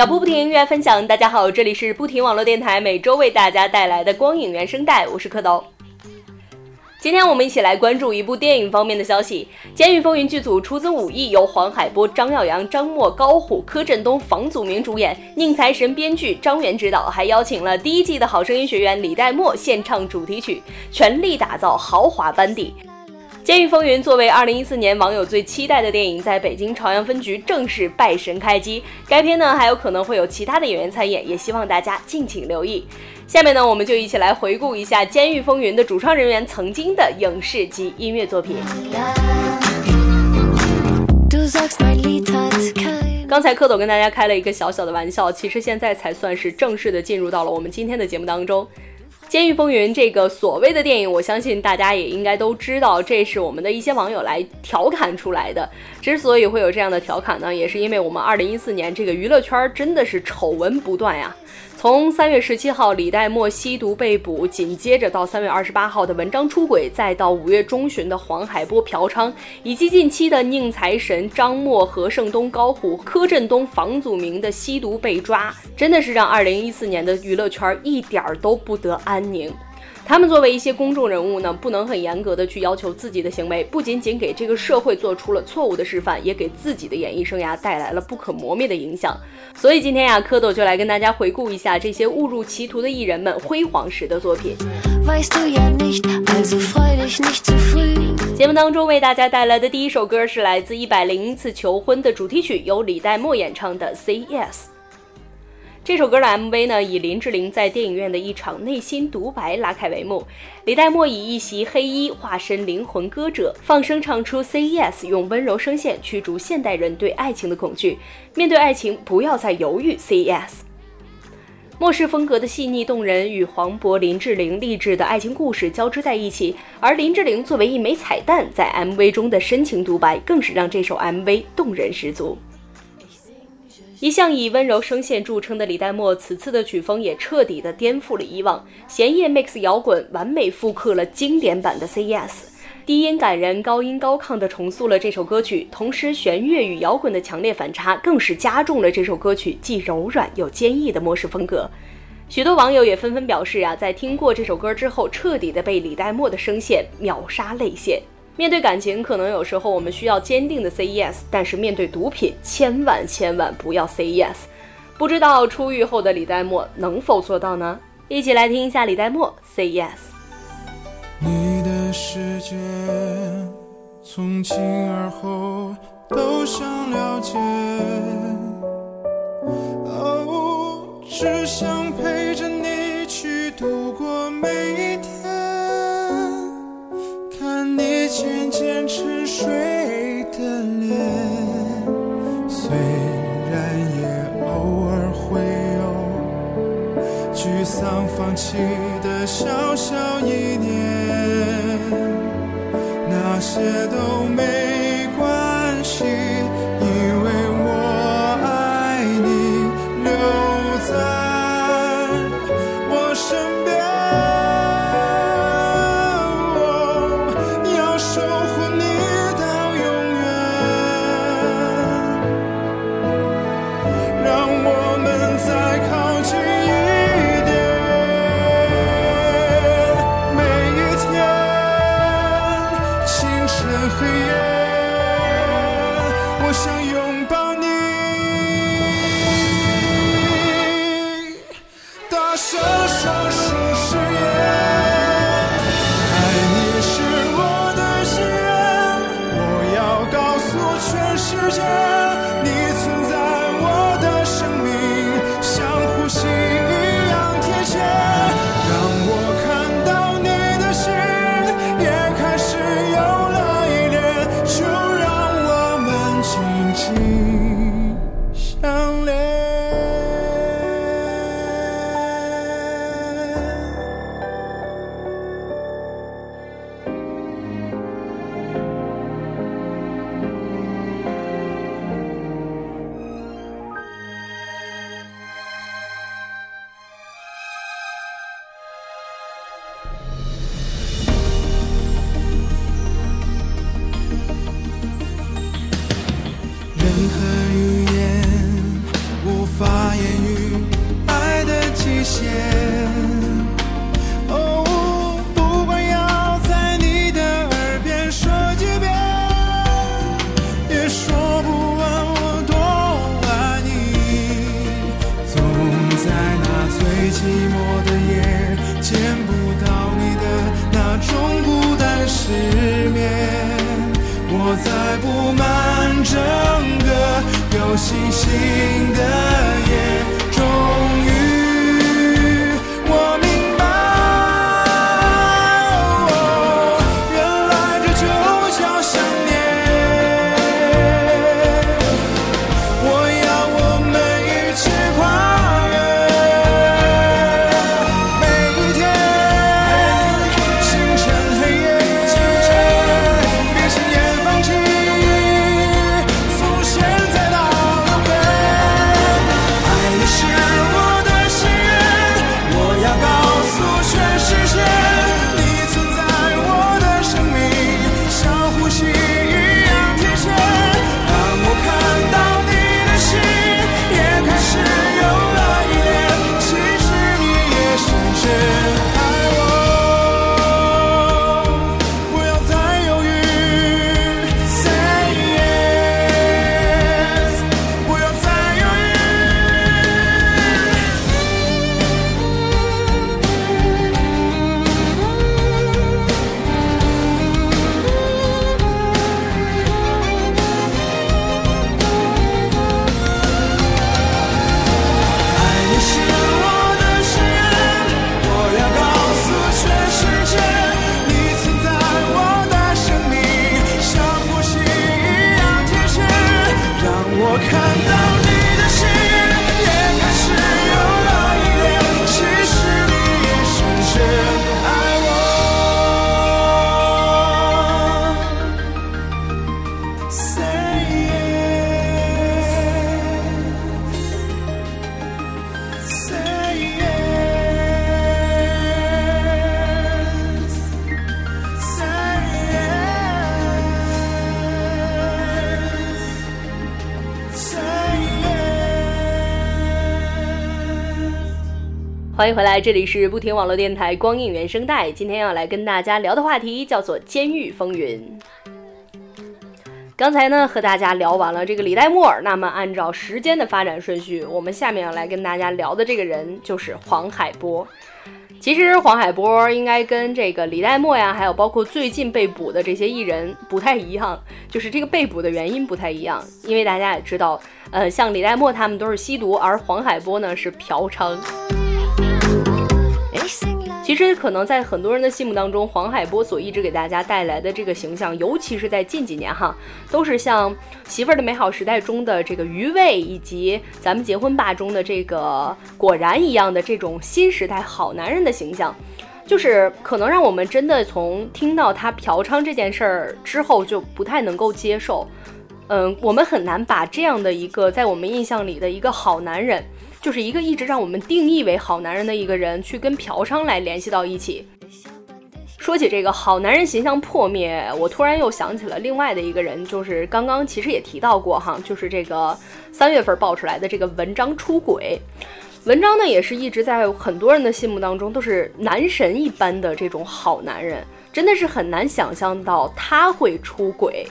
脚步不停，音乐分享。大家好，这里是不停网络电台，每周为大家带来的光影原声带，我是蝌蚪。今天我们一起来关注一部电影方面的消息，《监狱风云》剧组出资五亿，由黄海波、张耀扬、张默、高虎、柯震东、房祖名主演，宁财神编剧，张元执导，还邀请了第一季的好声音学员李代沫献唱主题曲，全力打造豪华班底。《监狱风云》作为2014年网友最期待的电影，在北京朝阳分局正式拜神开机。该片呢还有可能会有其他的演员参演，也希望大家敬请留意。下面呢，我们就一起来回顾一下《监狱风云》的主创人员曾经的影视及音乐作品。刚才蝌蚪跟大家开了一个小小的玩笑，其实现在才算是正式的进入到了我们今天的节目当中。《监狱风云》这个所谓的电影，我相信大家也应该都知道，这是我们的一些网友来调侃出来的。之所以会有这样的调侃呢，也是因为我们二零一四年这个娱乐圈真的是丑闻不断呀。从三月十七号李代沫吸毒被捕，紧接着到三月二十八号的文章出轨，再到五月中旬的黄海波嫖娼，以及近期的宁财神张默、何胜东、高虎、柯震东、房祖名的吸毒被抓，真的是让二零一四年的娱乐圈一点儿都不得安宁。他们作为一些公众人物呢，不能很严格的去要求自己的行为，不仅仅给这个社会做出了错误的示范，也给自己的演艺生涯带来了不可磨灭的影响。所以今天呀，蝌蚪就来跟大家回顾一下这些误入歧途的艺人们辉煌时的作品。节目当中为大家带来的第一首歌是来自《一百零一次求婚》的主题曲，由李代沫演唱的《Say Yes》。这首歌的 MV 呢，以林志玲在电影院的一场内心独白拉开帷幕。李代沫以一袭黑衣化身灵魂歌者，放声唱出 “Say Yes”，用温柔声线驱逐现代人对爱情的恐惧。面对爱情，不要再犹豫，Say Yes。末世风格的细腻动人与黄渤、林志玲励志的爱情故事交织在一起，而林志玲作为一枚彩蛋，在 MV 中的深情独白，更是让这首 MV 动人十足。一向以温柔声线著称的李代沫，此次的曲风也彻底的颠覆了以往，弦乐 mix 摇滚，完美复刻了经典版的 CES 低音感人，高音高亢的重塑了这首歌曲，同时弦乐与摇滚的强烈反差，更是加重了这首歌曲既柔软又坚毅的模式风格。许多网友也纷纷表示啊，在听过这首歌之后，彻底的被李代沫的声线秒杀泪腺。面对感情，可能有时候我们需要坚定的 say yes，但是面对毒品，千万千万不要 say yes。不知道出狱后的李代沫能否做到呢？一起来听一下李代沫 say yes。你的世界从今而后都想了解，哦，只想陪着起、的小小一年，那些都没布满整个有星星的欢迎回来，这里是不停网络电台光影原声带。今天要来跟大家聊的话题叫做《监狱风云》。刚才呢和大家聊完了这个李代沫，那么按照时间的发展顺序，我们下面要来跟大家聊的这个人就是黄海波。其实黄海波应该跟这个李代沫呀，还有包括最近被捕的这些艺人不太一样，就是这个被捕的原因不太一样。因为大家也知道，呃，像李代沫他们都是吸毒，而黄海波呢是嫖娼。其实，可能在很多人的心目当中，黄海波所一直给大家带来的这个形象，尤其是在近几年哈，都是像《媳妇儿的美好时代》中的这个余味，以及《咱们结婚吧》中的这个果然一样的这种新时代好男人的形象。就是可能让我们真的从听到他嫖娼这件事儿之后，就不太能够接受。嗯，我们很难把这样的一个在我们印象里的一个好男人，就是一个一直让我们定义为好男人的一个人，去跟嫖娼来联系到一起。说起这个好男人形象破灭，我突然又想起了另外的一个人，就是刚刚其实也提到过哈，就是这个三月份爆出来的这个文章出轨。文章呢，也是一直在很多人的心目当中都是男神一般的这种好男人，真的是很难想象到他会出轨。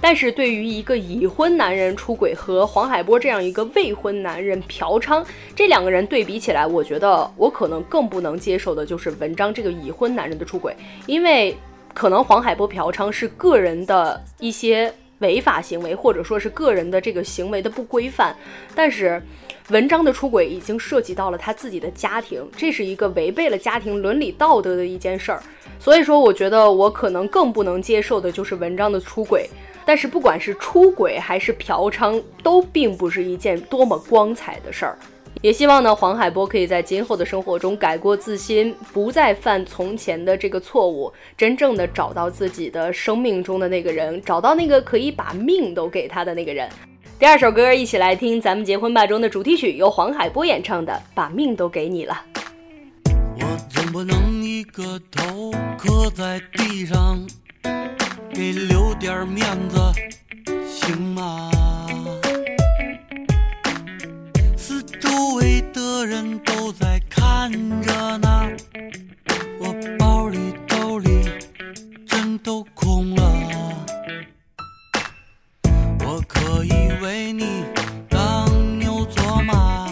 但是对于一个已婚男人出轨和黄海波这样一个未婚男人嫖娼，这两个人对比起来，我觉得我可能更不能接受的就是文章这个已婚男人的出轨，因为可能黄海波嫖娼是个人的一些违法行为，或者说是个人的这个行为的不规范，但是。文章的出轨已经涉及到了他自己的家庭，这是一个违背了家庭伦理道德的一件事儿。所以说，我觉得我可能更不能接受的就是文章的出轨。但是，不管是出轨还是嫖娼，都并不是一件多么光彩的事儿。也希望呢，黄海波可以在今后的生活中改过自新，不再犯从前的这个错误，真正的找到自己的生命中的那个人，找到那个可以把命都给他的那个人。第二首歌，一起来听咱们结婚吧中的主题曲，由黄海波演唱的《把命都给你了》。我总不能一个头磕在地上，给留点面子，行吗？四周围的人都在看着呢，我包里兜里真都空了。我可以为你当牛做马，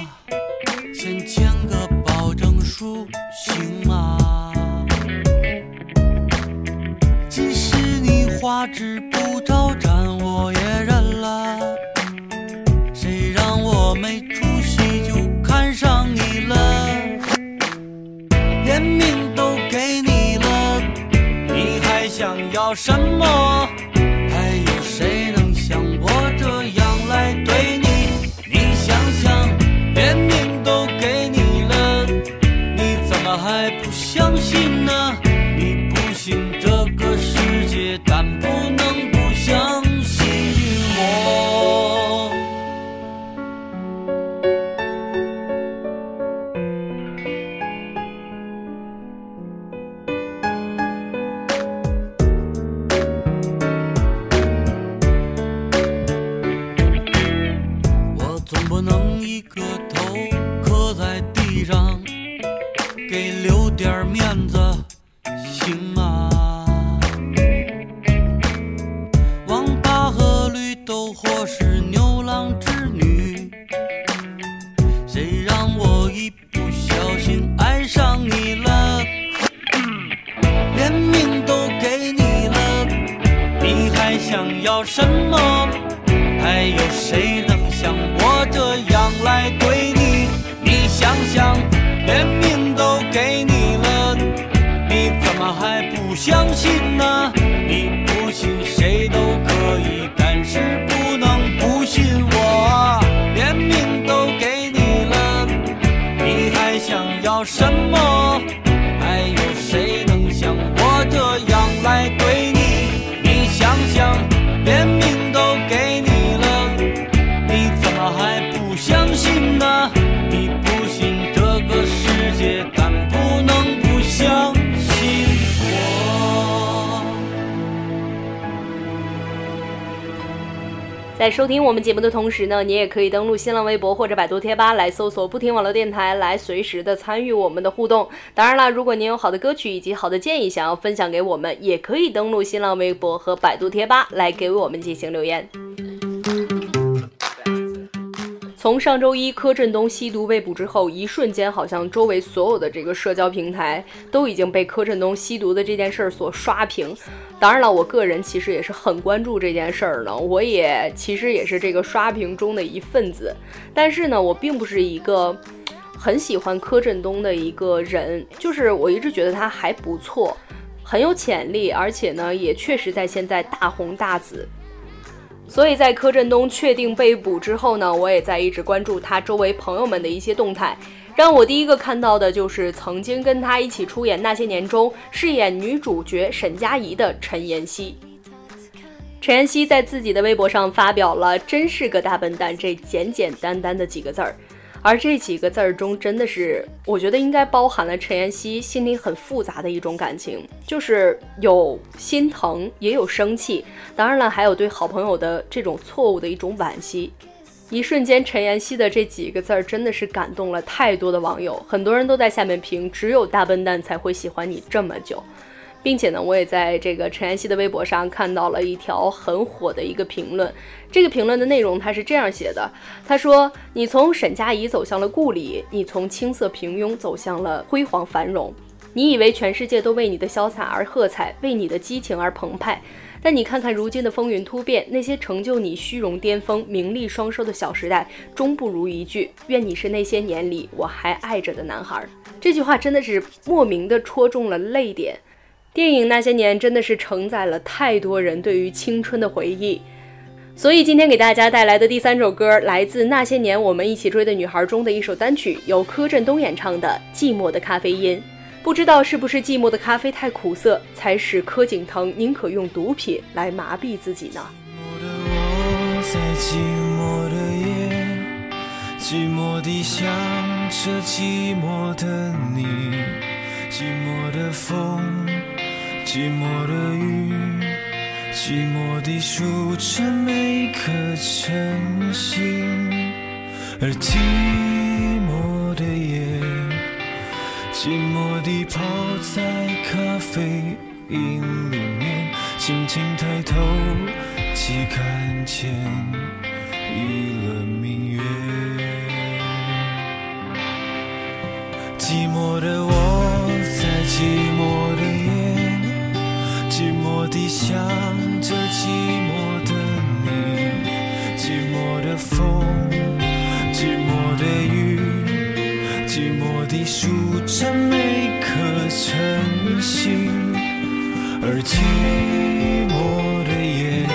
先签个保证书，行花支不招展我也认了。谁让我没出息就看上你了？连命都给你了，你还想要什么？你怎么还不相信呢？你不信谁都可以，但是在收听我们节目的同时呢，你也可以登录新浪微博或者百度贴吧来搜索“不听网络电台”，来随时的参与我们的互动。当然了，如果您有好的歌曲以及好的建议想要分享给我们，也可以登录新浪微博和百度贴吧来给我们进行留言。从上周一柯震东吸毒被捕之后，一瞬间好像周围所有的这个社交平台都已经被柯震东吸毒的这件事儿所刷屏。当然了，我个人其实也是很关注这件事儿呢，我也其实也是这个刷屏中的一份子。但是呢，我并不是一个很喜欢柯震东的一个人，就是我一直觉得他还不错，很有潜力，而且呢，也确实在现在大红大紫。所以在柯震东确定被捕之后呢，我也在一直关注他周围朋友们的一些动态。让我第一个看到的就是曾经跟他一起出演《那些年》中饰演女主角沈佳宜的陈妍希。陈妍希在自己的微博上发表了“真是个大笨蛋”这简简单单的几个字儿，而这几个字儿中真的是，我觉得应该包含了陈妍希心里很复杂的一种感情，就是有心疼，也有生气，当然了，还有对好朋友的这种错误的一种惋惜。一瞬间，陈妍希的这几个字儿真的是感动了太多的网友，很多人都在下面评：“只有大笨蛋才会喜欢你这么久。”并且呢，我也在这个陈妍希的微博上看到了一条很火的一个评论。这个评论的内容他是这样写的：他说，你从沈佳宜走向了故里，你从青涩平庸走向了辉煌繁荣。你以为全世界都为你的潇洒而喝彩，为你的激情而澎湃。但你看看如今的风云突变，那些成就你虚荣巅峰、名利双收的小时代，终不如一句“愿你是那些年里我还爱着的男孩”。这句话真的是莫名的戳中了泪点。电影《那些年》真的是承载了太多人对于青春的回忆，所以今天给大家带来的第三首歌，来自《那些年我们一起追的女孩》中的一首单曲，由柯震东演唱的《寂寞的咖啡因》。不知道是不是寂寞的咖啡太苦涩，才使柯景腾宁可用毒品来麻痹自己呢？寂寞的我在寂寞的夜，寂寞地想着寂寞的你，寂寞的风，寂寞的雨，寂寞地数着每颗晨星，而寂寞的夜。寂寞地泡在咖啡因里面，轻轻抬头，即看见一轮明月。寂寞的我想着寂寞的你寂寞的风寂寞的雨寂寞地数着每颗晨星而寂寞的夜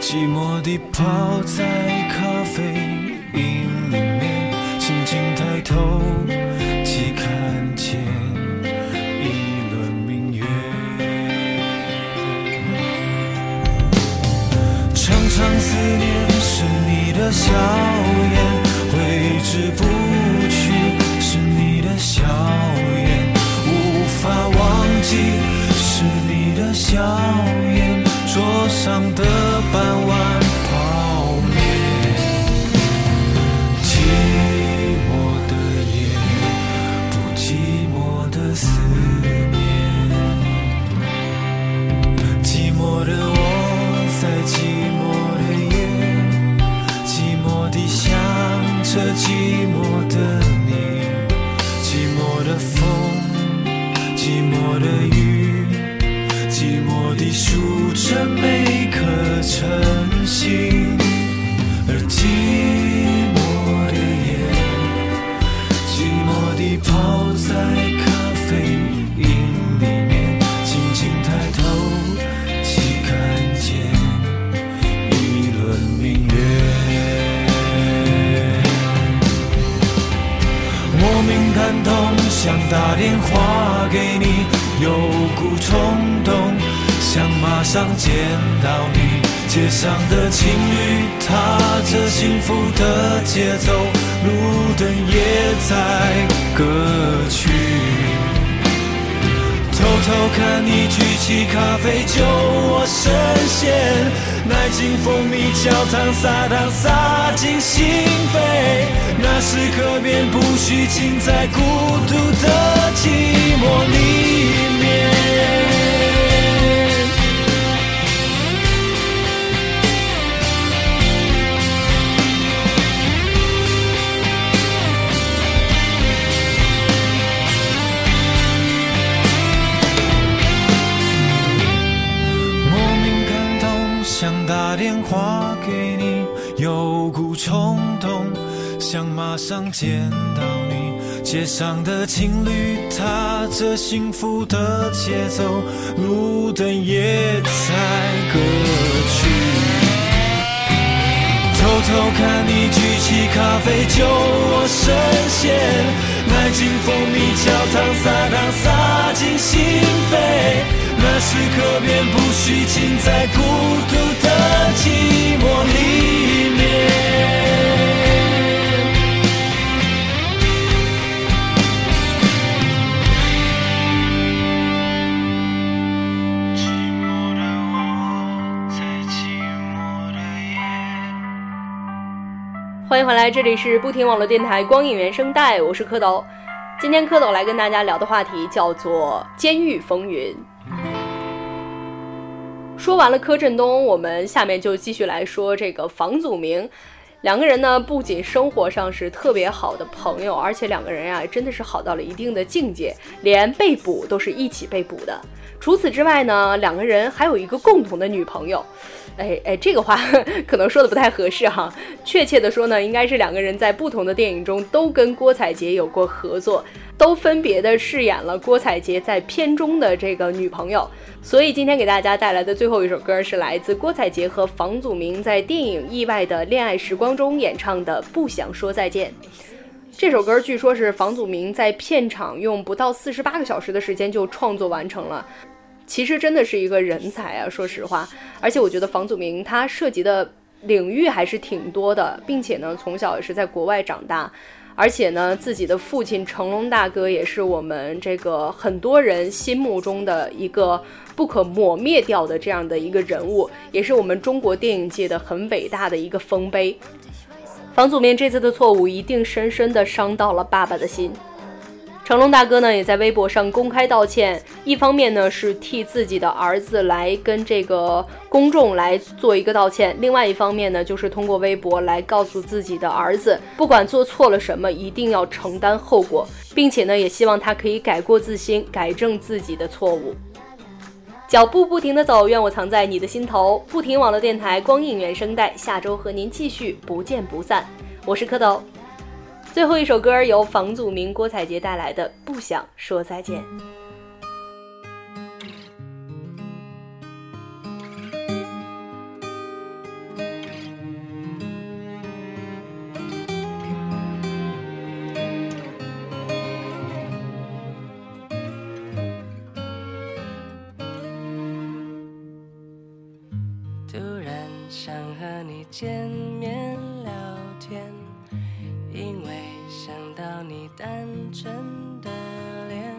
寂寞地泡在咖啡因里面轻轻抬头笑颜，挥之不去是你的笑颜，无法忘记是你的笑颜，桌上的半莫名感动，想打电话给你，有股冲动，想马上见到你。街上的情侣踏着幸福的节奏，路灯也在歌曲。偷偷看你举起咖啡酒，我深陷，奶精蜂蜜焦糖撒糖洒进心扉，那时刻便不虚浸在孤独的寂寞里。打电话给你，有股冲动，想马上见到你。街上的情侣踏着幸福的节奏，路灯也在歌曲。偷偷看你举起咖啡酒，我深陷，奶精蜂蜜焦糖撒糖撒进心扉，那时刻便不虚浸在孤独的寂寞里面。欢迎回来，这里是不停网络电台光影原声带，我是蝌蚪。今天蝌蚪来跟大家聊的话题叫做《监狱风云》。说完了柯震东，我们下面就继续来说这个房祖名。两个人呢，不仅生活上是特别好的朋友，而且两个人呀、真的是好到了一定的境界，连被捕都是一起被捕的。除此之外呢，两个人还有一个共同的女朋友。哎哎，这个话 可能说的不太合适哈。确切的说呢，应该是两个人在不同的电影中都跟郭采洁有过合作，都分别的饰演了郭采洁在片中的这个女朋友。所以今天给大家带来的最后一首歌是来自郭采洁和房祖名在电影《意外的恋爱时光》中演唱的《不想说再见》。这首歌据说是房祖名在片场用不到四十八个小时的时间就创作完成了。其实真的是一个人才啊，说实话。而且我觉得房祖名他涉及的领域还是挺多的，并且呢，从小也是在国外长大，而且呢，自己的父亲成龙大哥也是我们这个很多人心目中的一个不可磨灭掉的这样的一个人物，也是我们中国电影界的很伟大的一个丰碑。房祖名这次的错误一定深深的伤到了爸爸的心。成龙大哥呢，也在微博上公开道歉，一方面呢是替自己的儿子来跟这个公众来做一个道歉，另外一方面呢，就是通过微博来告诉自己的儿子，不管做错了什么，一定要承担后果，并且呢，也希望他可以改过自新，改正自己的错误。脚步不停地走，愿我藏在你的心头。不停网络电台光影原声带，下周和您继续不见不散。我是蝌蚪。最后一首歌由房祖名、郭采洁带来的《不想说再见》。突然想和你见面。单纯的脸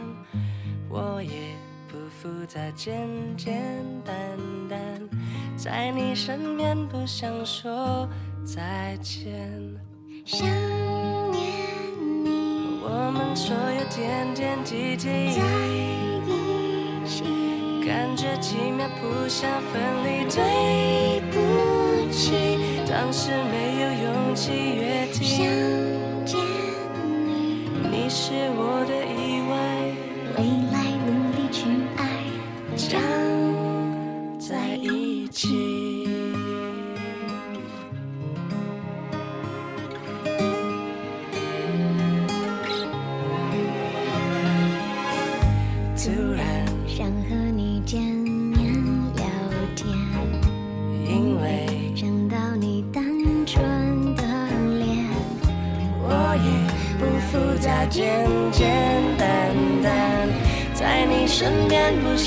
我也不复杂简简单单在你身边不想说再见。想念你我们所有点点滴滴在一起感觉几秒不想分离对不起当时没有勇气约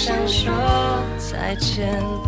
想说再见。